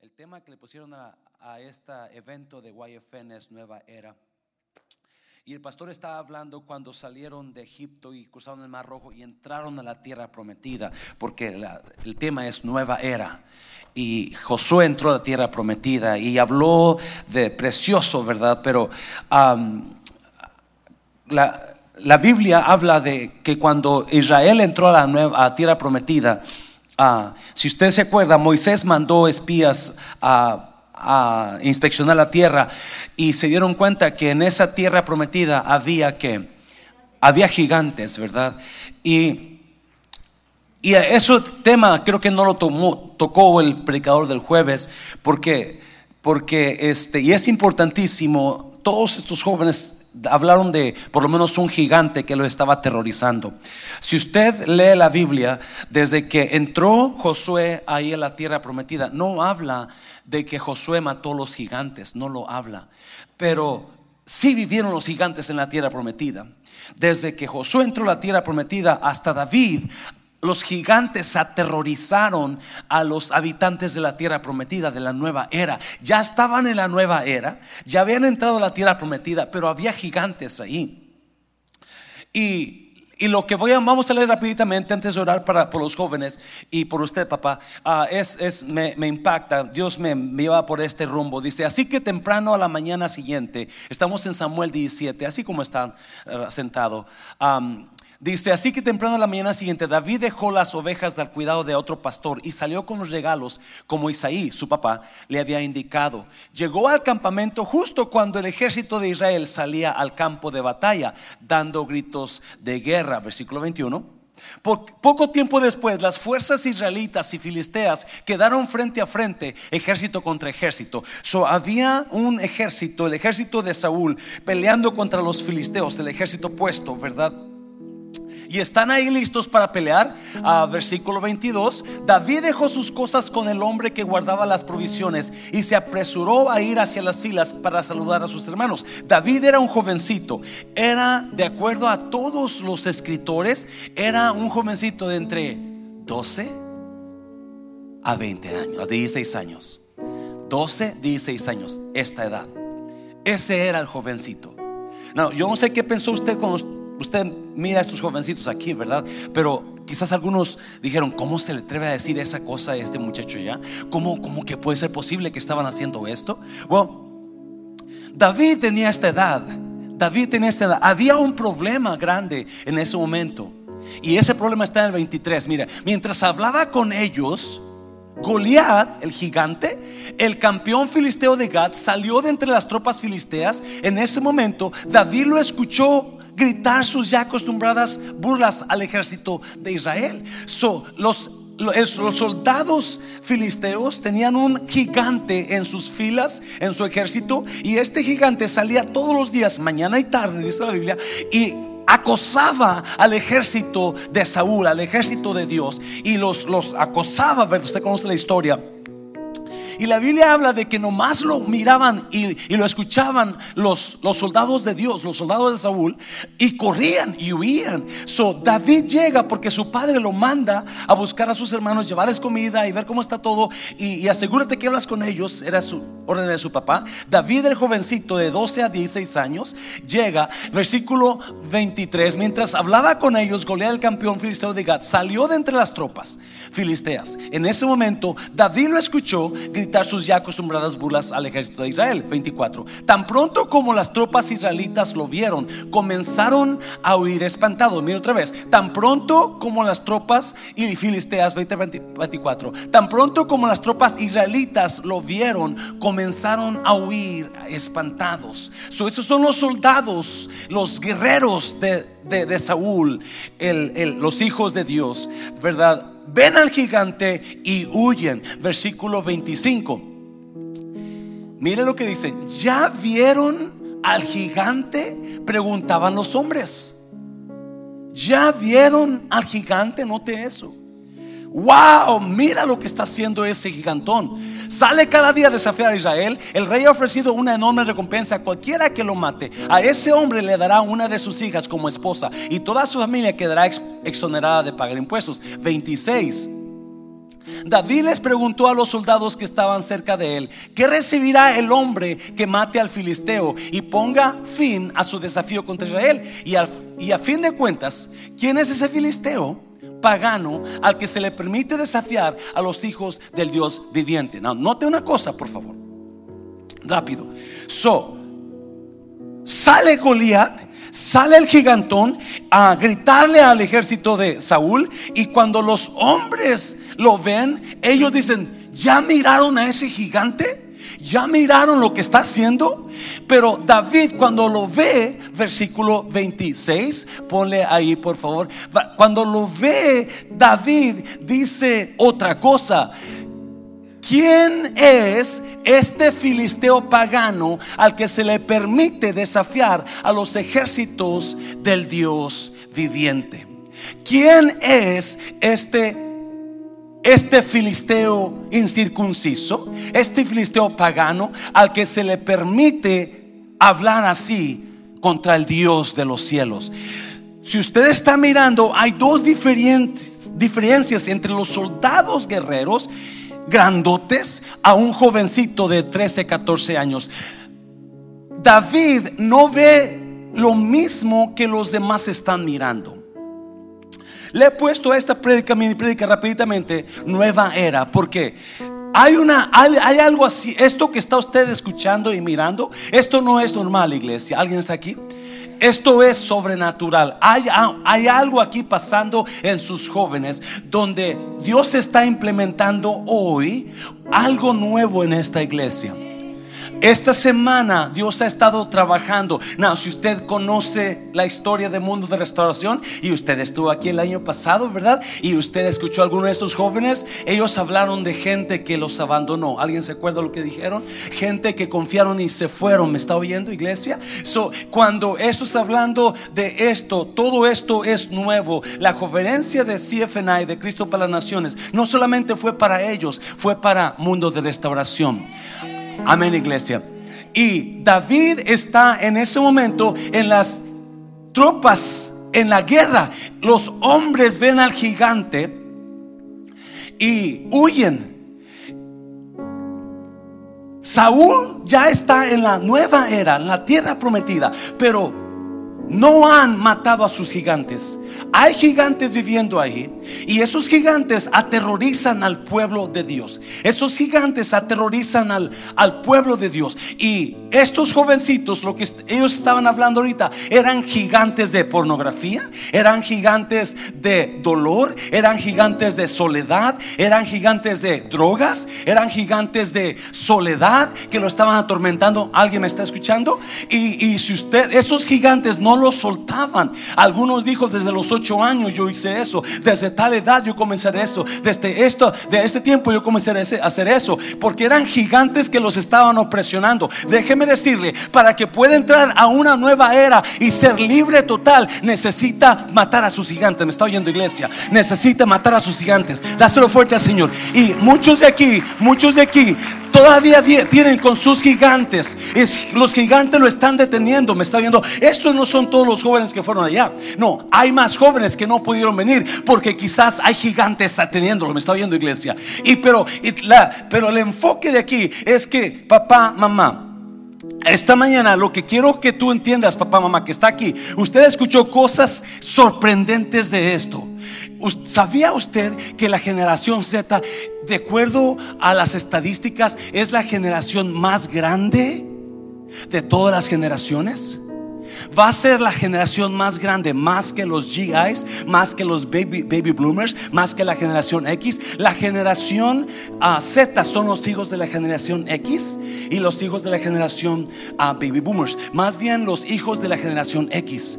El tema que le pusieron a, a este evento de YFN es Nueva Era. Y el pastor estaba hablando cuando salieron de Egipto y cruzaron el Mar Rojo y entraron a la tierra prometida, porque el tema es nueva era. Y Josué entró a la tierra prometida y habló de precioso, ¿verdad? Pero la, Biblia habla de que cuando Israel entró a la nueva tierra prometida, ah, si usted se acuerda, Moisés mandó espías a a inspeccionar la tierra y se dieron cuenta que en esa tierra prometida había que había gigantes, ¿verdad? Y y ese tema creo que no lo tomó, tocó el predicador del jueves porque porque este y es importantísimo todos estos jóvenes hablaron de por lo menos un gigante que lo estaba aterrorizando. Si usted lee la Biblia, desde que entró Josué ahí en la tierra prometida, no habla de que Josué mató los gigantes, no lo habla. Pero sí vivieron los gigantes en la tierra prometida. Desde que Josué entró a la tierra prometida hasta David, los gigantes aterrorizaron a los habitantes de la tierra prometida, de la nueva era. Ya estaban en la nueva era, ya habían entrado a la tierra prometida, pero había gigantes ahí. Y, lo que voy a, vamos a leer rápidamente antes de orar para, por los jóvenes y por usted, papá, ah, es, es me, impacta. Dios me, lleva por este rumbo. Dice, así que temprano a la mañana siguiente, estamos en Samuel 17, así como está uh, sentado. Dice, así que temprano a la mañana siguiente, David dejó las ovejas al cuidado de otro pastor y salió con los regalos como Isaí, su papá, le había indicado. Llegó al campamento justo cuando el ejército de Israel salía al campo de batalla, dando gritos de guerra. Versículo 21. poco tiempo después, las fuerzas israelitas y filisteas quedaron frente a frente, ejército contra ejército. So, había un ejército, el ejército de Saúl, peleando contra los filisteos, el ejército puesto, ¿verdad? Y están ahí listos para pelear. A versículo 22, David dejó sus cosas con el hombre que guardaba las provisiones y se apresuró a ir hacia las filas para saludar a sus hermanos. David era un jovencito, era de acuerdo a todos los escritores, era un jovencito de entre 12 a 20 años, a 16 años. 12, 16 años, esta edad. Ese era el jovencito. No, yo no sé qué pensó usted cuando Usted mira a estos jovencitos aquí, ¿verdad? Pero quizás algunos dijeron, ¿cómo se le atreve a decir esa cosa a este muchacho ya? ¿Cómo, cómo que puede ser posible que estaban haciendo esto? Bueno, David tenía esta edad. David tenía esta edad. Había un problema grande en ese momento. Y ese problema está en el 23. Mira, mientras hablaba con ellos, Goliat, el gigante, el campeón filisteo de Gad, salió de entre las tropas filisteas. En ese momento, David lo escuchó gritar sus ya acostumbradas burlas al ejército de Israel. los, los soldados filisteos tenían un gigante en sus filas, en su ejército, y este gigante salía todos los días, mañana y tarde, dice la Biblia, y acosaba al ejército de Saúl, al ejército de Dios, y los, los acosaba, usted conoce la historia y la Biblia habla de que nomás lo miraban y, lo escuchaban los, los, soldados de Dios, los soldados de Saúl, y corrían y huían. So David llega porque su padre lo manda a buscar a sus hermanos, llevarles comida y ver cómo está todo. Y, asegúrate que hablas con ellos, era su orden de su papá. David, el jovencito de 12 a 16 años, llega, versículo 23, mientras hablaba con ellos, Goliat, el campeón filisteo de Gad, salió de entre las tropas filisteas. En ese momento, David lo escuchó, sus ya acostumbradas burlas al ejército de Israel. 24. Tan pronto como las tropas israelitas lo vieron, comenzaron a huir espantados. Mira otra vez. Tan pronto como las tropas y filisteas, 20, 24. Tan pronto como las tropas israelitas lo vieron, comenzaron a huir espantados. So, esos son los soldados, los guerreros de, Saúl, los hijos de Dios, ¿verdad? Ven al gigante y huyen. Versículo 25. Mire lo que dice. ¿Ya vieron al gigante? Preguntaban los hombres. ¿Ya vieron al gigante? Note eso wow, mira lo que está haciendo ese gigantón. Sale cada día a desafiar a Israel. El rey ha ofrecido una enorme recompensa a cualquiera que lo mate. A ese hombre le dará una de sus hijas como esposa y toda su familia quedará exonerada de pagar impuestos. 26. David les preguntó a los soldados que estaban cerca de él, ¿qué recibirá el hombre que mate al filisteo y ponga fin a su desafío contra Israel? Y, a fin de cuentas, ¿quién es ese filisteo? Pagano al que se le permite desafiar a los hijos del Dios viviente. No, note una cosa, por favor. Rápido. So, sale Goliat sale el gigantón a gritarle al ejército de Saúl y cuando los hombres lo ven, ellos dicen, ¿ya miraron a ese gigante? ¿Ya miraron lo que está haciendo? Pero David cuando lo ve, versículo 26, ponle ahí por favor, cuando lo ve, David dice otra cosa. ¿Quién es este filisteo pagano al que se le permite desafiar a los ejércitos del Dios viviente? ¿Quién es este este filisteo incircunciso, este filisteo pagano al que se le permite hablar así contra el Dios de los cielos? Si usted está mirando, hay dos diferencias entre los soldados guerreros grandotes a un jovencito de 13, 14 años. David no ve lo mismo que los demás están mirando. Le he puesto esta prédica, mi prédica rápidamente, nueva era, porque hay una hay, algo así, esto que está usted escuchando y mirando, esto no es normal, iglesia. ¿Alguien está aquí? Esto es sobrenatural. Hay, hay, algo aquí pasando en sus jóvenes donde Dios está implementando hoy algo nuevo en esta iglesia. Esta semana Dios ha estado trabajando. No, si usted conoce la historia del mundo de restauración y usted estuvo aquí el año pasado, ¿verdad? Y usted escuchó a alguno de estos jóvenes, ellos hablaron de gente que los abandonó. ¿Alguien se acuerda lo que dijeron? Gente que confiaron y se fueron. ¿Me está oyendo, iglesia? So, cuando esto está hablando de esto, todo esto es nuevo. La conferencia de CFNI, de Cristo para las Naciones, no solamente fue para ellos, fue para mundo de restauración. Amén, iglesia. Y David está en ese momento en las tropas, en la guerra. Los hombres ven al gigante y huyen. Saúl ya está en la nueva era, en la tierra prometida, pero no han matado a sus gigantes. Hay gigantes viviendo ahí y esos gigantes aterrorizan al pueblo de Dios. Esos gigantes aterrorizan al, al pueblo de Dios. Y estos jovencitos, lo que ellos estaban hablando ahorita, eran gigantes de pornografía, eran gigantes de dolor, eran gigantes de soledad, eran gigantes de drogas, eran gigantes de soledad que lo estaban atormentando. ¿Alguien me está escuchando? Y, y si usted, esos gigantes no lo soltaban. Algunos dijo desde los ocho años yo hice eso, desde tal edad yo comencé a eso, desde esto, de este tiempo yo comencé a hacer eso, porque eran gigantes que los estaban opresionando. Déjeme decirle, para que pueda entrar a una nueva era y ser libre total, necesita matar a sus gigantes. Me está oyendo iglesia, necesita matar a sus gigantes. Dáselo fuerte al Señor. Y muchos de aquí, muchos de aquí todavía tienen con sus gigantes. Es, los gigantes lo están deteniendo. Me está viendo. Estos no son todos los jóvenes que fueron allá. No, hay más jóvenes que no pudieron venir porque quizás hay gigantes ateniéndolo. Me está viendo, iglesia. Y pero, pero el enfoque de aquí es que papá, mamá, esta mañana lo que quiero que tú entiendas, papá, mamá, que está aquí, usted escuchó cosas sorprendentes de esto. ¿Sabía usted que la generación Z, de acuerdo a las estadísticas, es la generación más grande de todas las generaciones? Va a ser la generación más grande, más que los GIs, más que los baby, baby bloomers, más que la generación X. La generación ah, Z son los hijos de la generación X y los hijos de la generación ah, baby boomers. Más bien los hijos de la generación X.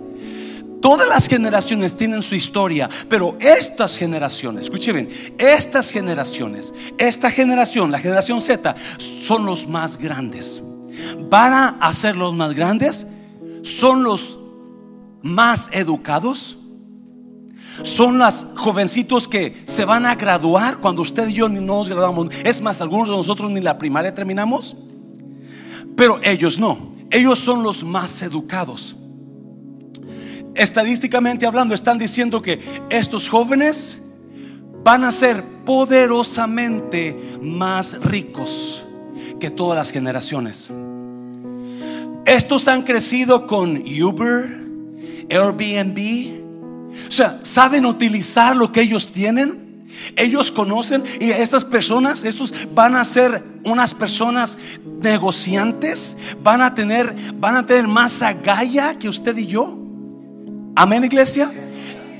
Todas las generaciones tienen su historia, pero estas generaciones, escuchen estas generaciones, esta generación, la generación Z, son los más grandes. Van a ser los más grandes son los más educados. Son los jovencitos que se van a graduar cuando usted y yo ni nos graduamos. Es más, algunos de nosotros ni la primaria terminamos. Pero ellos no. Ellos son los más educados. Estadísticamente hablando, están diciendo que estos jóvenes van a ser poderosamente más ricos que todas las generaciones. Estos han crecido con Uber, Airbnb. O sea, saben utilizar lo que ellos tienen. Ellos conocen y estas personas, estos van a ser unas personas negociantes, van a tener, van a tener más agalla que usted y yo. Amén, iglesia.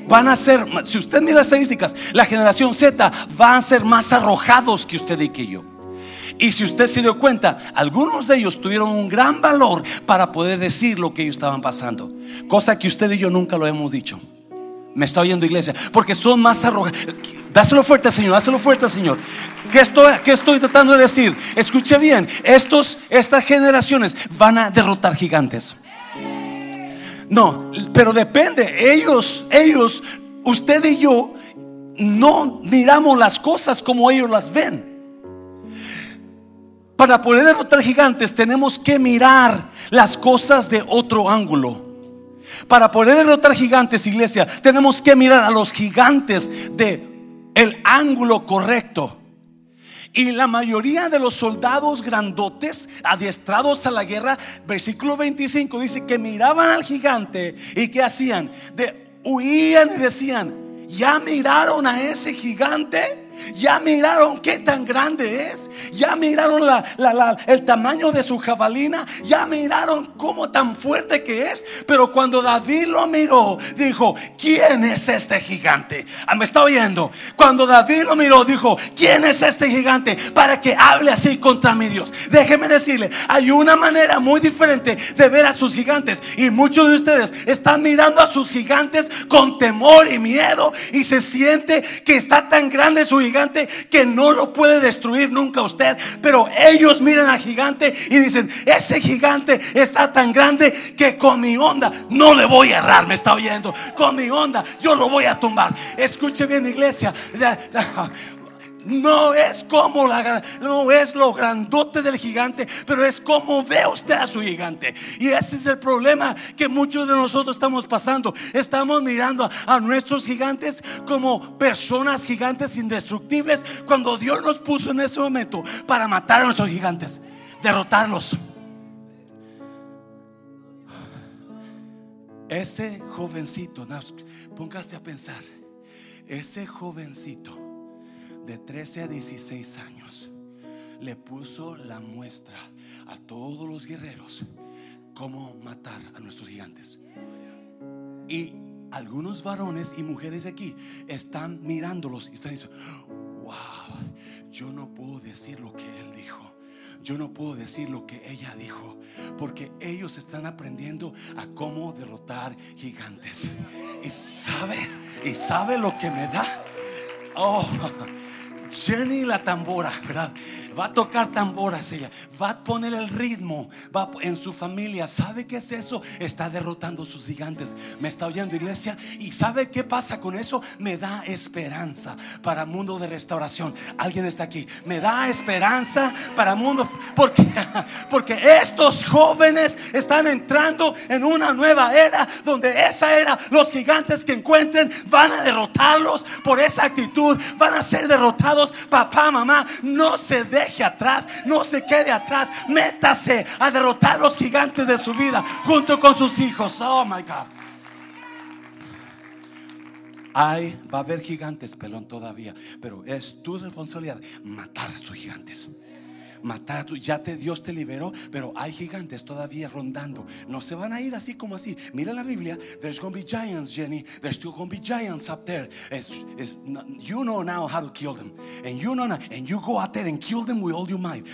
Van a ser, si usted mira las estadísticas, la generación Z van a ser más arrojados que usted y que yo. Y si usted se dio cuenta, algunos de ellos tuvieron un gran valor para poder decir lo que ellos estaban pasando. Cosa que usted y yo nunca lo hemos dicho. Me está oyendo iglesia. Porque son más arrogantes. Dáselo fuerte, Señor. Dáselo fuerte, Señor. ¿Qué estoy, ¿Qué estoy tratando de decir? Escuche bien. Estos, estas generaciones van a derrotar gigantes. No, pero depende. Ellos, ellos, usted y yo, no miramos las cosas como ellos las ven. Para poder derrotar gigantes tenemos que mirar las cosas de otro ángulo. Para poder derrotar gigantes, iglesia, tenemos que mirar a los gigantes de el ángulo correcto. Y la mayoría de los soldados grandotes adiestrados a la guerra, versículo 25 dice que miraban al gigante y que hacían, de huían y decían, ¿ya miraron a ese gigante? Ya miraron qué tan grande es. Ya miraron el tamaño de su jabalina. Ya miraron cómo tan fuerte que es. Pero cuando David lo miró, dijo, ¿quién es este gigante? Ah, ¿Me está oyendo? Cuando David lo miró, dijo, ¿quién es este gigante? Para que hable así contra mi Dios. Déjeme decirle, hay una manera muy diferente de ver a sus gigantes. Y muchos de ustedes están mirando a sus gigantes con temor y miedo. Y se siente que está tan grande su gigante gigante que no lo puede destruir nunca usted. Pero ellos miran al gigante y dicen, ese gigante está tan grande que con mi onda no le voy a errar. Me está oyendo. Con mi onda yo lo voy a tumbar. Escuche bien iglesia. No es como la, no es lo grandote del gigante, pero es como ve usted a su gigante. Y ese es el problema que muchos de nosotros estamos pasando. Estamos mirando a, nuestros gigantes como personas gigantes indestructibles cuando Dios nos puso en ese momento para matar a nuestros gigantes, derrotarlos. Ese jovencito, póngase a pensar, ese jovencito de 13 a 16 años le puso la muestra a todos los guerreros cómo matar a nuestros gigantes. Y algunos varones y mujeres aquí están mirándolos y están diciendo, wow, yo no puedo decir lo que él dijo. Yo no puedo decir lo que ella dijo, porque ellos están aprendiendo a cómo derrotar gigantes. Y sabe, y sabe lo que me da. Oh, Jenny la tambora, ¿verdad? Va a tocar tamboras ella, va a poner el ritmo, va en su familia. ¿Sabe qué es eso? Está derrotando sus gigantes. Me está oyendo iglesia y ¿sabe qué pasa con eso? Me da esperanza para mundo de restauración. Alguien está aquí. Me da esperanza para mundo porque porque estos jóvenes están entrando en una nueva era donde esa era los gigantes que encuentren van a derrotarlos por esa actitud, van a ser derrotados. Papá, mamá, no se dejen atrás, no se quede atrás, métase a derrotar los gigantes de su vida junto con sus hijos. Oh my God. Hay, va a haber gigantes, pelón todavía, pero es tu responsabilidad matar a sus gigantes matar a tu. Ya te, Dios te liberó, pero hay gigantes todavía rondando. No se van a ir así como así. Mira la Biblia. There's to be giants, Jenny. There's still to be giants up there. you know now how to kill them. And you know now, and you go out there and kill them with all your might.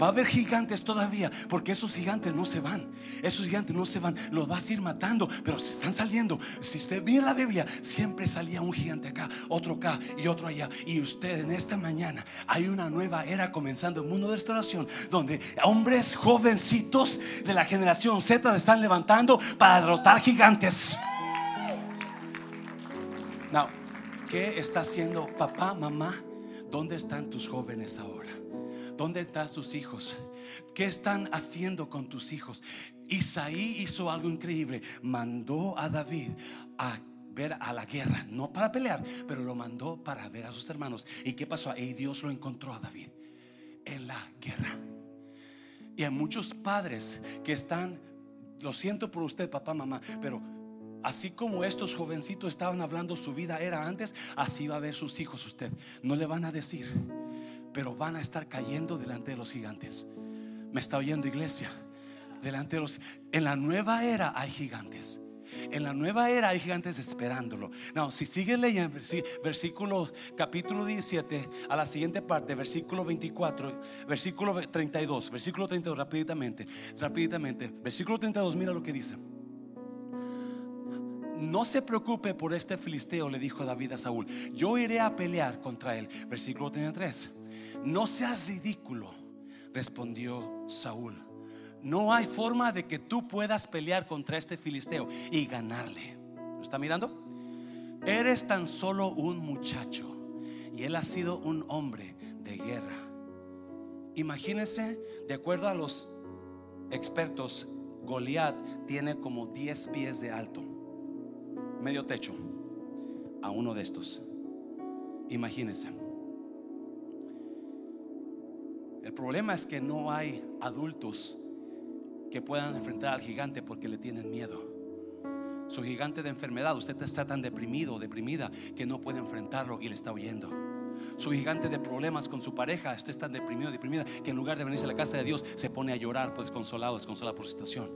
Va a haber gigantes todavía, porque esos gigantes no se van. Esos gigantes no se van. Los vas a ir matando, pero se están saliendo. Si usted mira la Biblia, siempre salía un gigante acá, otro acá y otro allá. Y usted en esta mañana hay una nueva era comenzando el mundo de donde hombres jovencitos de la generación Z están levantando para derrotar gigantes. Now, ¿qué está haciendo papá, mamá? ¿Dónde están tus jóvenes ahora? ¿Dónde están tus hijos? ¿Qué están haciendo con tus hijos? Isaí hizo algo increíble. Mandó a David a ver a la guerra, no para pelear, pero lo mandó para ver a sus hermanos. ¿Y qué pasó? Y Dios lo encontró a David en la guerra. Y hay muchos padres que están, lo siento por usted, papá, mamá, pero así como estos jovencitos estaban hablando su vida era antes, así va a ver sus hijos usted. No le van a decir, pero van a estar cayendo delante de los gigantes. ¿Me está oyendo iglesia? Delante de los en la nueva era hay gigantes. En la nueva era hay gigantes esperándolo. No, si sigues leyendo versículo capítulo 17 a la siguiente parte, versículo 24, versículo 32, versículo 32 rápidamente, rápidamente, versículo 32, mira lo que dice. No se preocupe por este filisteo, le dijo David a Saúl. Yo iré a pelear contra él. Versículo 33. No seas ridículo, respondió Saúl no hay forma de que tú puedas pelear contra este filisteo y ganarle. ¿Lo está mirando? Eres tan solo un muchacho y él ha sido un hombre de guerra. Imagínense, de acuerdo a los expertos, Goliat tiene como 10 pies de alto, medio techo, a uno de estos. Imagínense. El problema es que no hay adultos que puedan enfrentar al gigante porque le tienen miedo. Su gigante de enfermedad, usted está tan deprimido o deprimida que no puede enfrentarlo y le está huyendo. Su gigante de problemas con su pareja, usted está tan deprimido, deprimida que en lugar de venirse a la casa de Dios se pone a llorar, pues consolado, desconsolado por su situación.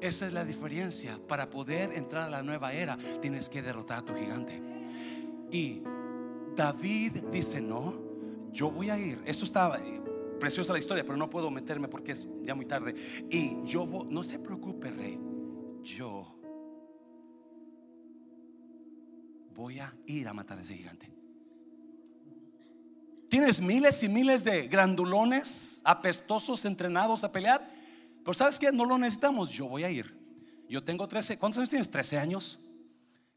Esa es la diferencia. Para poder entrar a la nueva era, tienes que derrotar a tu gigante. Y David dice: No, yo voy a ir. Esto estaba, preciosa la historia, pero no puedo meterme porque es ya muy tarde. Y yo, no se preocupe, rey, yo voy a ir a matar a ese gigante. Tienes miles y miles de grandulones apestosos entrenados a pelear, pero ¿sabes qué? No lo necesitamos, yo voy a ir. Yo tengo 13, ¿cuántos años tienes? 13 años,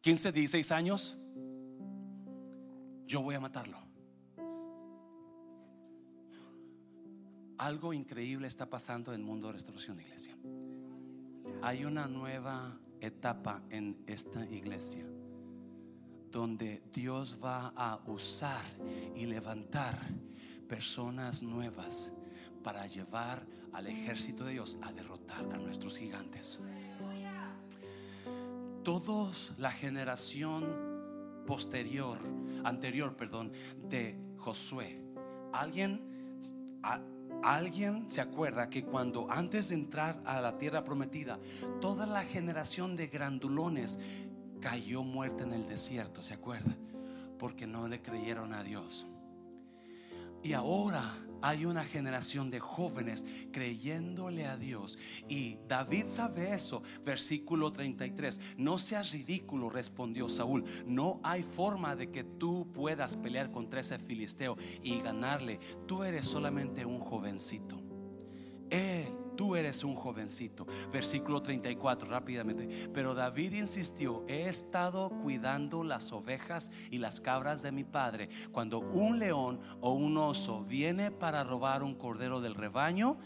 15, 16 años. Yo voy a matarlo. Algo increíble está pasando en el mundo de restauración, iglesia. Hay una nueva etapa en esta iglesia donde Dios va a usar y levantar personas nuevas para llevar al ejército de Dios a derrotar a nuestros gigantes. Todos la generación posterior, anterior, perdón, de Josué, alguien ¿Alguien se acuerda que cuando antes de entrar a la tierra prometida, toda la generación de grandulones cayó muerta en el desierto? ¿Se acuerda? Porque no le creyeron a Dios. Y ahora hay una generación de jóvenes creyéndole a Dios. Y David sabe eso. Versículo 33. No seas ridículo, respondió Saúl. No hay forma de que tú puedas pelear contra ese filisteo y ganarle. Tú eres solamente un jovencito. Él tú eres un jovencito. Versículo 34, rápidamente. Pero David insistió, he estado cuidando las ovejas y las cabras de mi padre. Cuando un león o un oso viene para robar un cordero del rebaño,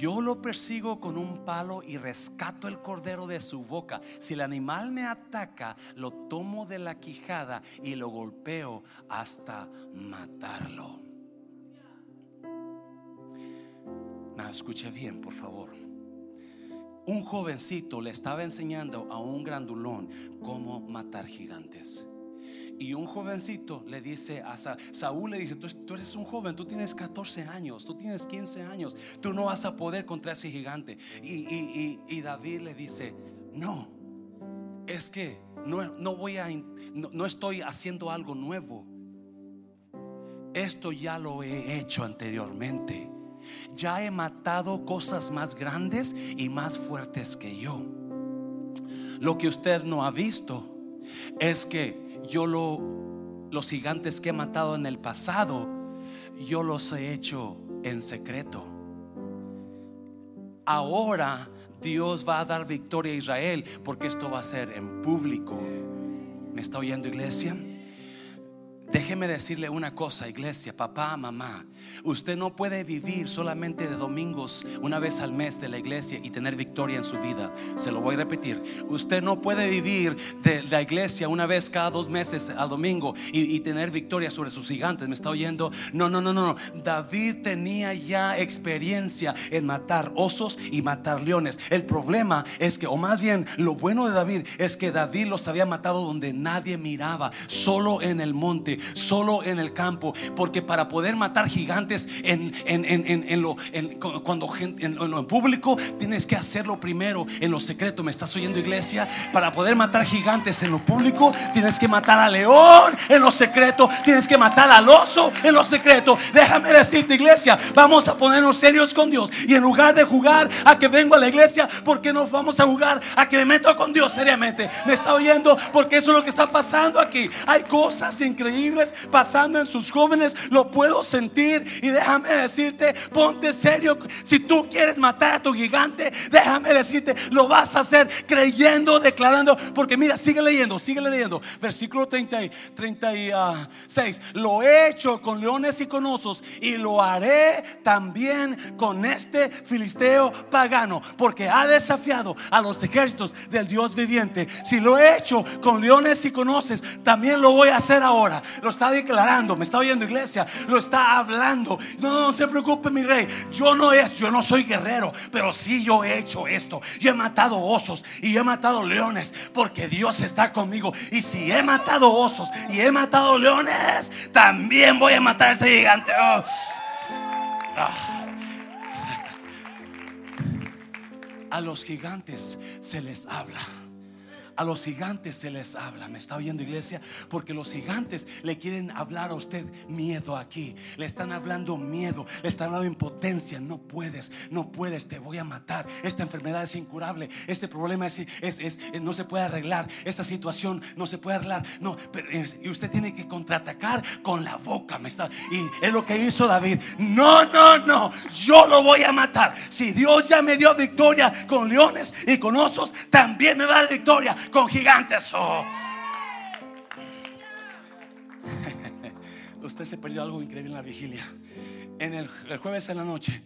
yo lo persigo con un palo y rescato el cordero de su boca. Si el animal me ataca, lo tomo de la quijada y lo golpeo hasta matarlo. No, escuche bien, por favor. Un jovencito le estaba enseñando a un grandulón cómo matar gigantes. Y un jovencito le dice a Saúl, le dice, tú, eres un joven, tú tienes 14 años, tú tienes 15 años, tú no vas a poder contra ese gigante. Y, David le dice, no, es que no, voy a, no estoy haciendo algo nuevo. Esto ya lo he hecho anteriormente ya he matado cosas más grandes y más fuertes que yo. Lo que usted no ha visto es que yo lo, los gigantes que he matado en el pasado, yo los he hecho en secreto. Ahora Dios va a dar victoria a Israel porque esto va a ser en público. ¿Me está oyendo iglesia? Déjeme decirle una cosa, iglesia, papá, mamá. Usted no puede vivir solamente de domingos una vez al mes de la iglesia y tener victoria en su vida. Se lo voy a repetir. Usted no puede vivir de la iglesia una vez cada dos meses al domingo y, tener victoria sobre sus gigantes. ¿Me está oyendo? No, no, no, no. David tenía ya experiencia en matar osos y matar leones. El problema es que, o más bien, lo bueno de David es que David los había matado donde nadie miraba, solo en el monte solo en el campo, porque para poder matar gigantes en, en, lo, cuando en, lo público, tienes que hacerlo primero en lo secreto. ¿Me estás oyendo, iglesia? Para poder matar gigantes en lo público, tienes que matar al león en lo secreto, tienes que matar al oso en lo secreto. Déjame decirte, iglesia, vamos a ponernos serios con Dios y en lugar de jugar a que vengo a la iglesia, porque no vamos a jugar a que me meto con Dios seriamente? ¿Me está oyendo? Porque eso es lo que está pasando aquí. Hay cosas increíbles pasando en sus jóvenes, lo puedo sentir. Y déjame decirte, ponte serio. Si tú quieres matar a tu gigante, déjame decirte, lo vas a hacer creyendo, declarando. Porque mira, sigue leyendo, sigue leyendo. Versículo 30, 36. Lo he hecho con leones y con osos y lo haré también con este filisteo pagano. Porque ha desafiado a los ejércitos del Dios viviente. Si lo he hecho con leones y con osos, también lo voy a hacer ahora lo está declarando, me está oyendo iglesia, lo está hablando. No, no, se preocupe mi rey, yo no es, yo no soy guerrero, pero sí yo he hecho esto. Yo he matado osos y he matado leones porque Dios está conmigo. Y si he matado osos y he matado leones, también voy a matar a ese gigante. Oh. Ah. A los gigantes se les habla. A los gigantes se les habla. ¿Me está oyendo iglesia? Porque los gigantes le quieren hablar a usted miedo aquí. Le están hablando miedo. Le están hablando impotencia. No puedes, no puedes, te voy a matar. Esta enfermedad es incurable. Este problema es, es, no se puede arreglar. Esta situación no se puede arreglar. No, y usted tiene que contraatacar con la boca. ¿me está? Y es lo que hizo David. No, no, no. Yo lo voy a matar. Si Dios ya me dio victoria con leones y con osos, también me va a dar victoria con gigantes. Oh. Usted se perdió algo increíble en la vigilia. En el, jueves en la noche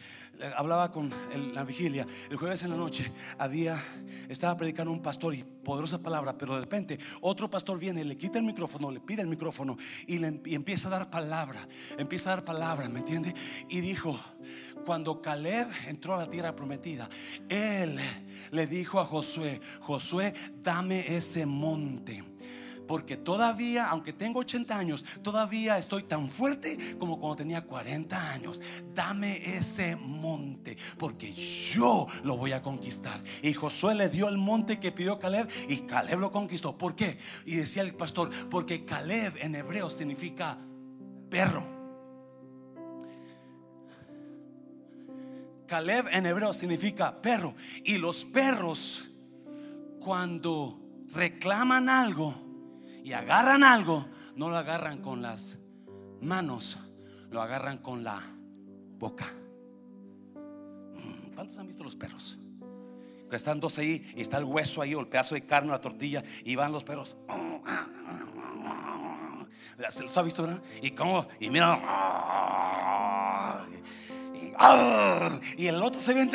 hablaba con la vigilia. El jueves en la noche había estaba predicando un pastor y poderosa palabra, pero de repente otro pastor viene, le quita el micrófono, le pide el micrófono y, le, y empieza a dar palabra, empieza a dar palabra, ¿me entiende? Y dijo, cuando Caleb entró a la tierra prometida, él le dijo a Josué, Josué, dame ese monte. Porque todavía, aunque tengo 80 años, todavía estoy tan fuerte como cuando tenía 40 años. Dame ese monte, porque yo lo voy a conquistar. Y Josué le dio el monte que pidió Caleb y Caleb lo conquistó. ¿Por qué? Y decía el pastor, porque Caleb en hebreo significa perro. Caleb en hebreo significa perro. Y los perros, cuando reclaman algo y agarran algo, no lo agarran con las manos, lo agarran con la boca. Mm, ¿Cuántos han visto los perros? Que están dos ahí y está el hueso ahí o el pedazo de carne, la tortilla y van los perros. ¿Se los ha visto, verdad? Y como, y mira y el otro se viene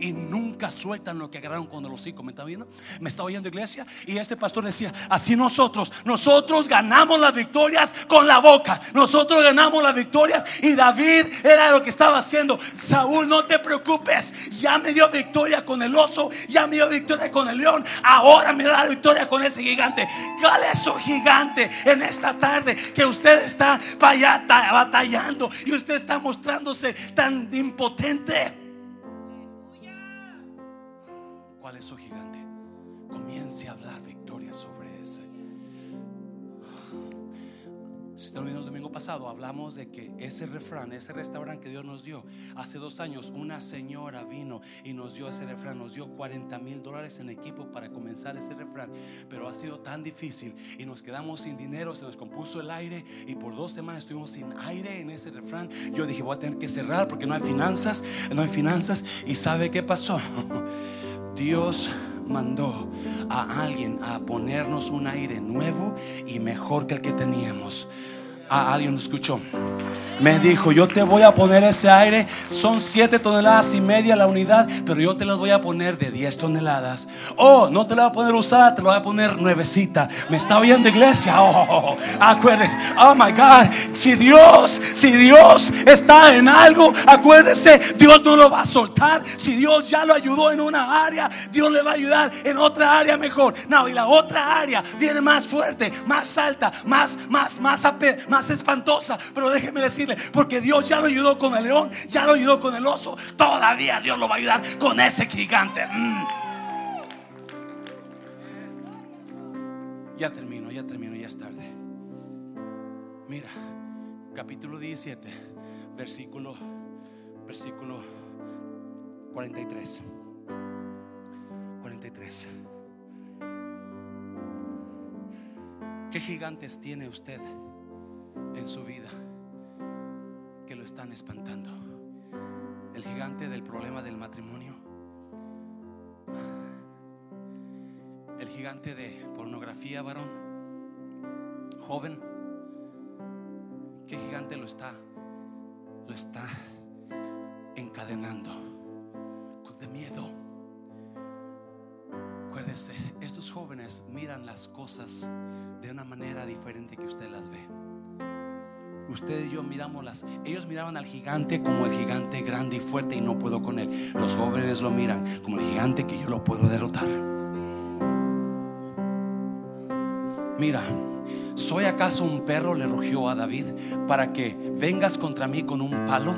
y nunca sueltan lo que agarraron cuando los hijos. ¿Me está viendo? ¿Me está oyendo iglesia? Y este pastor decía, así nosotros, nosotros ganamos las victorias con la boca. Nosotros ganamos las victorias y David era lo que estaba haciendo. Saúl, no te preocupes, ya me dio victoria con el oso, ya me dio victoria con el león, ahora me da la victoria con ese gigante. ¿Cuál es su gigante en esta tarde que usted está batallando y usted está mostrándose tan impotente. ¿Cuál es su gigante? Comience a hablar victoria Si te el domingo pasado, hablamos de que ese refrán, ese restaurante que Dios nos dio, hace dos años una señora vino y nos dio ese refrán, nos dio 40 mil dólares en equipo para comenzar ese refrán, pero ha sido tan difícil y nos quedamos sin dinero, se nos compuso el aire y por dos semanas estuvimos sin aire en ese refrán. Yo dije, voy a tener que cerrar porque no hay finanzas, no hay finanzas y ¿sabe qué pasó? Dios mandó a alguien a ponernos un aire nuevo y mejor que el que teníamos. A alguien lo escuchó me dijo, yo te voy a poner ese aire, son 7 toneladas y media la unidad, pero yo te las voy a poner de 10 toneladas. Oh, no te la voy a poner usada, te la voy a poner nuevecita. Me está oyendo iglesia. Oh, acuérdense, oh my God, si Dios, si Dios está en algo, acuérdese, Dios no lo va a soltar. Si Dios ya lo ayudó en una área, Dios le va a ayudar en otra área mejor. No, y la otra área viene más fuerte, más alta, más, más, más, más espantosa. Pero déjeme decir porque Dios ya lo ayudó con el león, ya lo ayudó con el oso, todavía Dios lo va a ayudar con ese gigante. Mm. Ya termino, ya termino, ya es tarde. Mira, capítulo 17, versículo, versículo 43. 43. ¿Qué gigantes tiene usted en su vida? Que lo están espantando. El gigante del problema del matrimonio. El gigante de pornografía, varón. Joven. ¿Qué gigante lo está? Lo está encadenando. De miedo. Acuérdese, estos jóvenes miran las cosas de una manera diferente que usted las ve usted y yo miramos las. Ellos miraban al gigante como el gigante grande y fuerte y no puedo con él. Los jóvenes lo miran como el gigante que yo lo puedo derrotar. Mira, ¿soy acaso un perro? Le rugió a David para que vengas contra mí con un palo.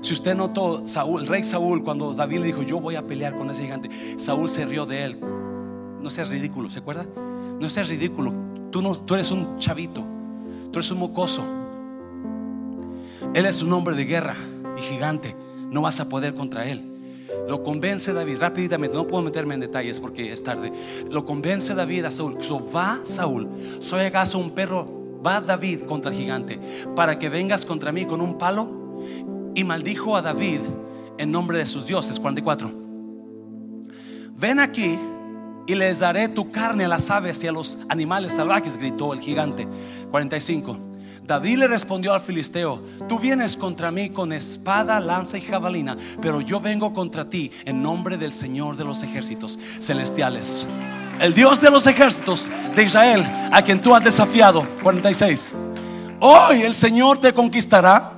Si usted notó, Saúl, el rey Saúl, cuando David le dijo, yo voy a pelear con ese gigante, Saúl se rió de él. No seas ridículo, ¿se acuerda? No seas ridículo. Tú, no, tú eres un chavito. Tú eres un mocoso. Él es un hombre de guerra y gigante. No vas a poder contra él. Lo convence David rápidamente. No puedo meterme en detalles porque es tarde. Lo convence David a Saúl. So, va Saúl. ¿Soy acaso un perro? Va David contra el gigante para que vengas contra mí con un palo. Y maldijo a David en nombre de sus dioses. 44. Ven aquí y les daré tu carne a las aves y a los animales salvajes, gritó el gigante. 45. David le respondió al filisteo, tú vienes contra mí con espada, lanza y jabalina, pero yo vengo contra ti en nombre del Señor de los ejércitos celestiales. El Dios de los ejércitos de Israel, a quien tú has desafiado. 46. Hoy el Señor te conquistará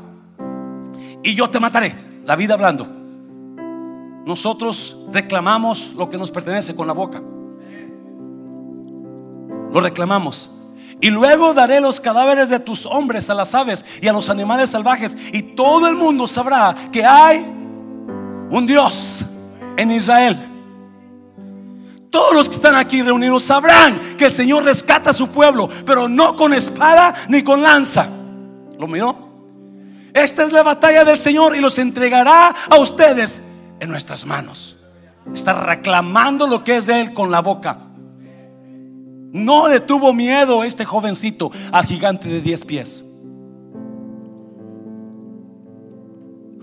y yo te mataré. David hablando. Nosotros reclamamos lo que nos pertenece con la boca lo reclamamos. Y luego daré los cadáveres de tus hombres a las aves y a los animales salvajes. Y todo el mundo sabrá que hay un Dios en Israel. Todos los que están aquí reunidos sabrán que el Señor rescata a su pueblo, pero no con espada ni con lanza. ¿Lo miró? Esta es la batalla del Señor y los entregará a ustedes en nuestras manos. Está reclamando lo que es de Él con la boca. No le tuvo miedo este jovencito al gigante de 10 pies.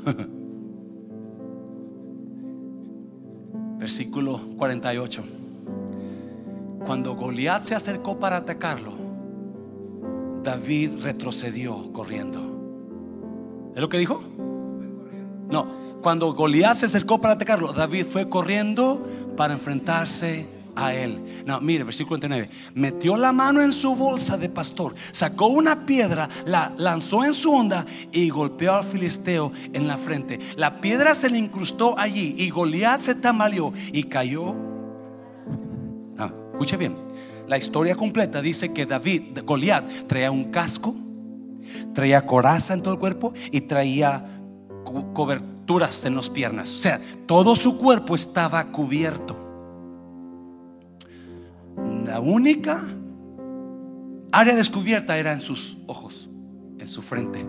Versículo 48. Cuando Goliat se acercó para atacarlo, David retrocedió corriendo. ¿Es lo que dijo? No, cuando Goliat se acercó para atacarlo, David fue corriendo para enfrentarse a él. No, mire, versículo 49. Metió la mano en su bolsa de pastor, sacó una piedra, la lanzó en su onda y golpeó al filisteo en la frente. La piedra se le incrustó allí y Goliat se tambaleó y cayó. Ah, escuche bien. La historia completa dice que David, Goliat, traía un casco, traía coraza en todo el cuerpo y traía coberturas en las piernas. O sea, todo su cuerpo estaba cubierto. La única área descubierta era en sus ojos, en su frente,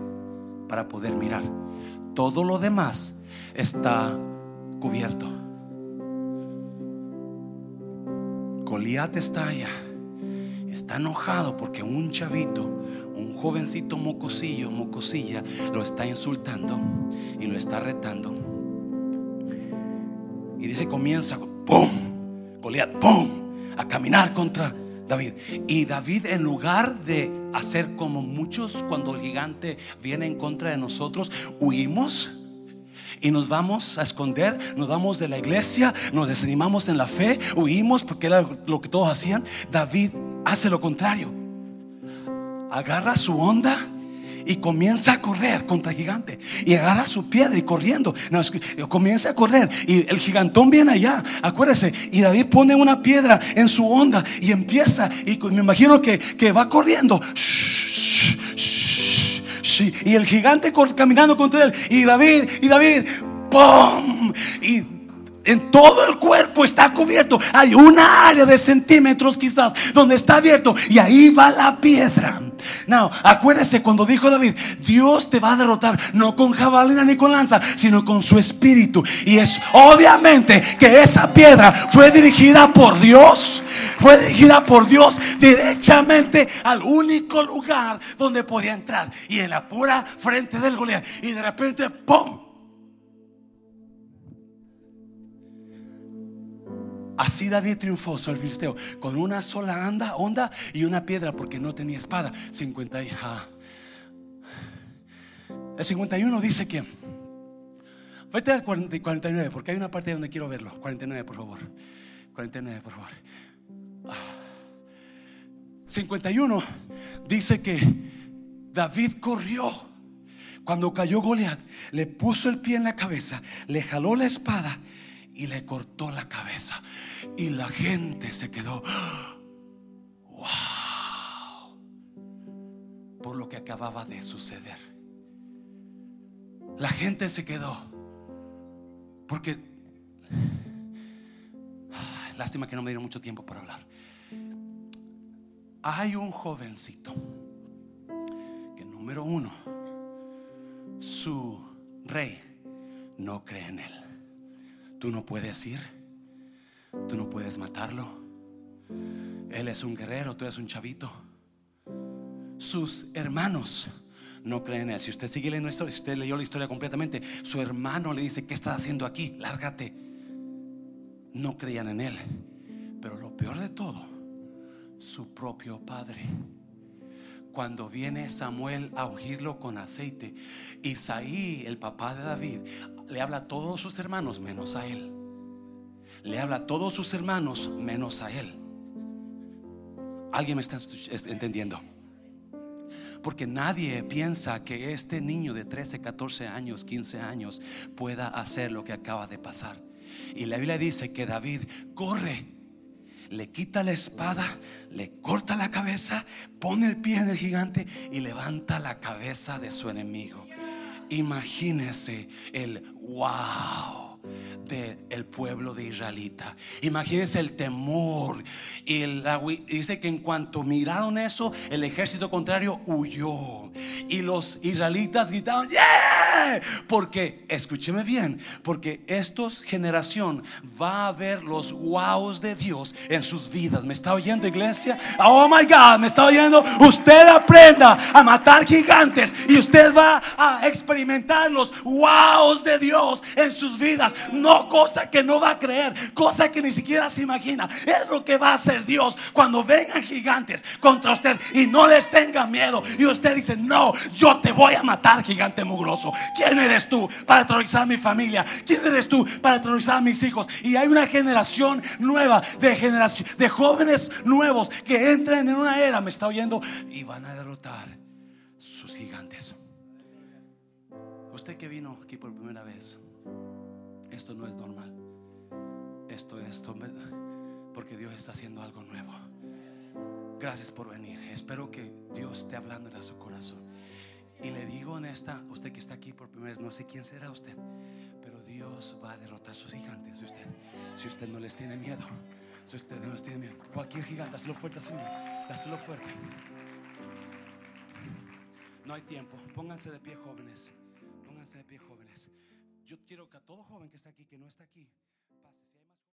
para poder mirar. Todo lo demás está cubierto. Goliat está allá. Está enojado porque un chavito, un jovencito mocosillo, mocosilla, lo está insultando y lo está retando. Y dice, comienza, ¡pum! Goliat, ¡pum! A caminar contra David. Y David en lugar de hacer como muchos cuando el gigante viene en contra de nosotros, huimos y nos vamos a esconder, nos vamos de la iglesia, nos desanimamos en la fe, huimos porque era lo que todos hacían. David hace lo contrario. Agarra su onda y comienza a correr contra el gigante. Y agarra su piedra y corriendo. comienza a correr. Y el gigantón viene allá. Acuérdese. Y David pone una piedra en su onda y empieza. Y me imagino que, que va corriendo. Y el gigante caminando contra él. Y David, y David, ¡pum! Y en todo el cuerpo está cubierto. Hay una área de centímetros quizás donde está abierto. Y ahí va la piedra. No, acuérdese cuando dijo David, Dios te va a derrotar no con jabalina ni con lanza, sino con su espíritu. Y es obviamente que esa piedra fue dirigida por Dios, fue dirigida por Dios directamente al único lugar donde podía entrar. Y en la pura frente del Goliat. Y de repente, ¡pum! Así David triunfó sobre el filisteo con una sola anda, onda y una piedra porque no tenía espada. 50 El 51 dice que Vete al 49 porque hay una parte donde quiero verlo. 49 por favor. 49 por favor. 51 dice que David corrió cuando cayó Goliat, le puso el pie en la cabeza, le jaló la espada y le cortó la cabeza. Y la gente se quedó, wow, por lo que acababa de suceder. La gente se quedó, porque, lástima que no me dieron mucho tiempo para hablar. Hay un jovencito que número uno, su rey no cree en él. Tú no puedes ir. Tú no puedes matarlo. Él es un guerrero, tú eres un chavito. Sus hermanos no creen en él. Si usted sigue leyendo la historia, si usted leyó la historia completamente, su hermano le dice, ¿qué estás haciendo aquí? Lárgate. No creían en él. Pero lo peor de todo, su propio padre. Cuando viene Samuel a ungirlo con aceite, Isaí, el papá de David, le habla a todos sus hermanos menos a él. Le habla a todos sus hermanos menos a él. ¿Alguien me está entendiendo? Porque nadie piensa que este niño de 13, 14 años, 15 años pueda hacer lo que acaba de pasar. Y la Biblia dice que David corre, le quita la espada, le corta la cabeza, pone el pie en el gigante y levanta la cabeza de su enemigo. Imagínese el wow del pueblo de Israelita. Imagínense el temor. Y dice que en cuanto miraron eso, el ejército contrario huyó. Y los israelitas gritaron, ¡Yeah! Porque, escúcheme bien, porque esta generación va a ver los wows de Dios en sus vidas. ¿Me está oyendo, iglesia? Oh my God, me está oyendo. Usted aprenda a matar gigantes y usted va a experimentar los wows de Dios en sus vidas. No cosa que no va a creer, cosa que ni siquiera se imagina. Es lo que va a hacer Dios cuando vengan gigantes contra usted y no les tenga miedo. Y usted dice, no, yo te voy a matar, gigante mugroso. ¿Quién eres tú para aterrorizar mi familia? ¿Quién eres tú para aterrorizar a mis hijos? Y hay una generación nueva de generación de jóvenes nuevos que entran en una era, me está oyendo, y van a derrotar sus gigantes. Usted que vino aquí por primera vez esto no es normal. Esto es porque Dios está haciendo algo nuevo. Gracias por venir. Espero que Dios esté hablando a su corazón. Y le digo en esta, usted que está aquí por primera vez, no sé quién será usted, pero Dios va a derrotar sus gigantes. Si usted, si usted no les tiene miedo, si usted no les tiene miedo, cualquier gigante, dáselo fuerte, Señor, dáselo fuerte. No hay tiempo. Pónganse de pie, jóvenes. Pónganse de pie, jóvenes. Yo quiero que a todo joven que está aquí, que no está aquí,